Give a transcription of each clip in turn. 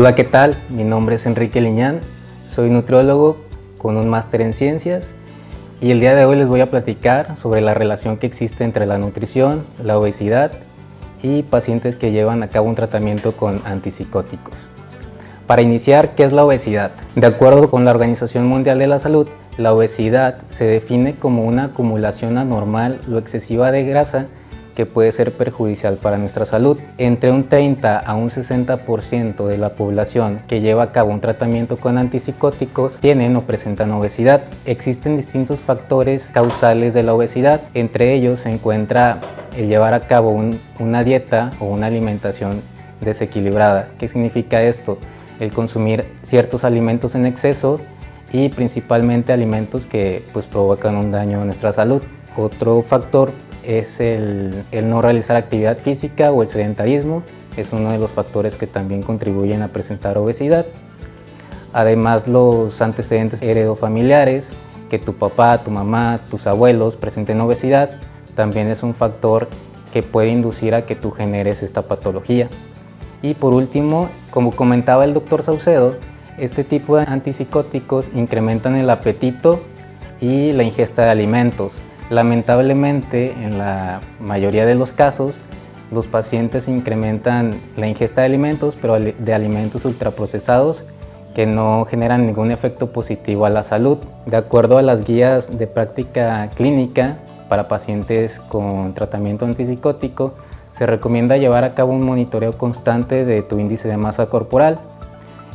Hola, ¿qué tal? Mi nombre es Enrique Liñán, soy nutriólogo con un máster en ciencias y el día de hoy les voy a platicar sobre la relación que existe entre la nutrición, la obesidad y pacientes que llevan a cabo un tratamiento con antipsicóticos. Para iniciar, ¿qué es la obesidad? De acuerdo con la Organización Mundial de la Salud, la obesidad se define como una acumulación anormal o excesiva de grasa que puede ser perjudicial para nuestra salud. Entre un 30 a un 60% de la población que lleva a cabo un tratamiento con antipsicóticos tienen o presentan obesidad. Existen distintos factores causales de la obesidad, entre ellos se encuentra el llevar a cabo una dieta o una alimentación desequilibrada. ¿Qué significa esto? El consumir ciertos alimentos en exceso y principalmente alimentos que pues, provocan un daño a nuestra salud. Otro factor es el, no realizar actividad física o el sedentarismo, es uno de los factores que también contribuyen a presentar obesidad. Además los antecedentes heredofamiliares, que tu papá, tu mamá, tus abuelos presenten obesidad, también es un factor que puede inducir a que tú generes esta patología. Y por último, como comentaba el doctor Saucedo, este tipo de antipsicóticos incrementan el apetito y la ingesta de alimentos, Lamentablemente, en la mayoría de los casos, los pacientes incrementan la ingesta de alimentos, pero de alimentos ultraprocesados que no generan ningún efecto positivo a la salud. De acuerdo a las guías de práctica clínica para pacientes con tratamiento antipsicótico, se recomienda llevar a cabo un monitoreo constante de tu índice de masa corporal.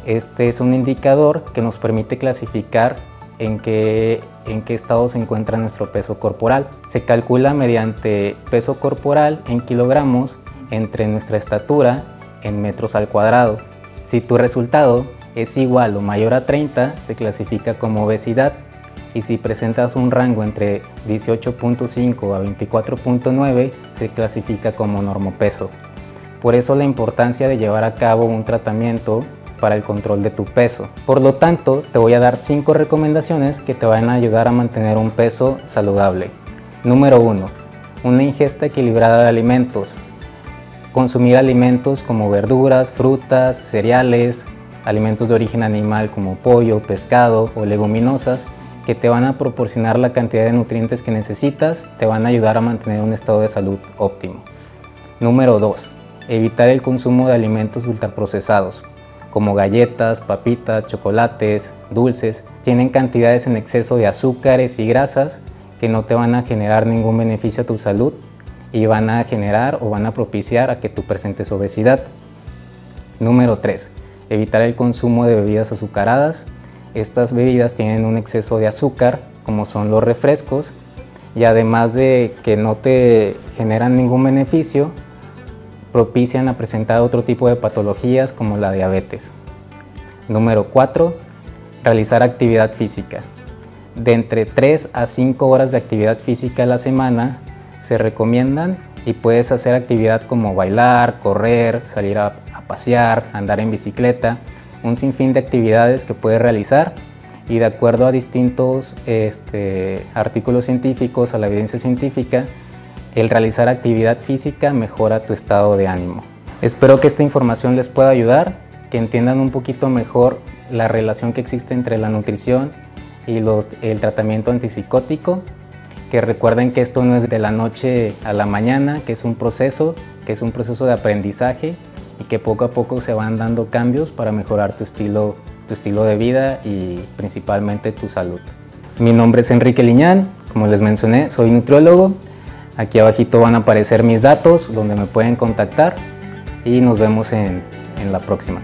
Este es un indicador que nos permite clasificar en qué, estado se encuentra nuestro peso corporal. Se calcula mediante peso corporal en kilogramos entre nuestra estatura en metros al cuadrado. Si tu resultado es igual o mayor a 30, se clasifica como obesidad y si presentas un rango entre 18.5 a 24.9, se clasifica como normopeso. Por eso la importancia de llevar a cabo un tratamiento para el control de tu peso. Por lo tanto, te voy a dar 5 recomendaciones que te van a ayudar a mantener un peso saludable. Número 1. Una ingesta equilibrada de alimentos. Consumir alimentos como verduras, frutas, cereales, alimentos de origen animal como pollo, pescado o leguminosas que te van a proporcionar la cantidad de nutrientes que necesitas, te van a ayudar a mantener un estado de salud óptimo. Número 2. Evitar el consumo de alimentos ultraprocesados como galletas, papitas, chocolates, dulces, tienen cantidades en exceso de azúcares y grasas que no te van a generar ningún beneficio a tu salud y van a generar o van a propiciar a que tú presentes obesidad. Número 3. Evitar el consumo de bebidas azucaradas. Estas bebidas tienen un exceso de azúcar, como son los refrescos, y además de que no te generan ningún beneficio, propician a presentar otro tipo de patologías como la diabetes. Número 4. Realizar actividad física. De entre 3 a 5 horas de actividad física a la semana se recomiendan y puedes hacer actividad como bailar, correr, salir a, pasear, andar en bicicleta, un sinfín de actividades que puedes realizar y de acuerdo a distintos este, artículos científicos, a la evidencia científica, el realizar actividad física mejora tu estado de ánimo. Espero que esta información les pueda ayudar, que entiendan un poquito mejor la relación que existe entre la nutrición y el tratamiento antipsicótico, que recuerden que esto no es de la noche a la mañana, que es un proceso, que es un proceso de aprendizaje y que poco a poco se van dando cambios para mejorar tu estilo, tu estilo de vida y principalmente tu salud. Mi nombre es Enrique Liñán, como les mencioné, soy nutriólogo Aquí abajito van a aparecer mis datos donde me pueden contactar y nos vemos en, en la próxima.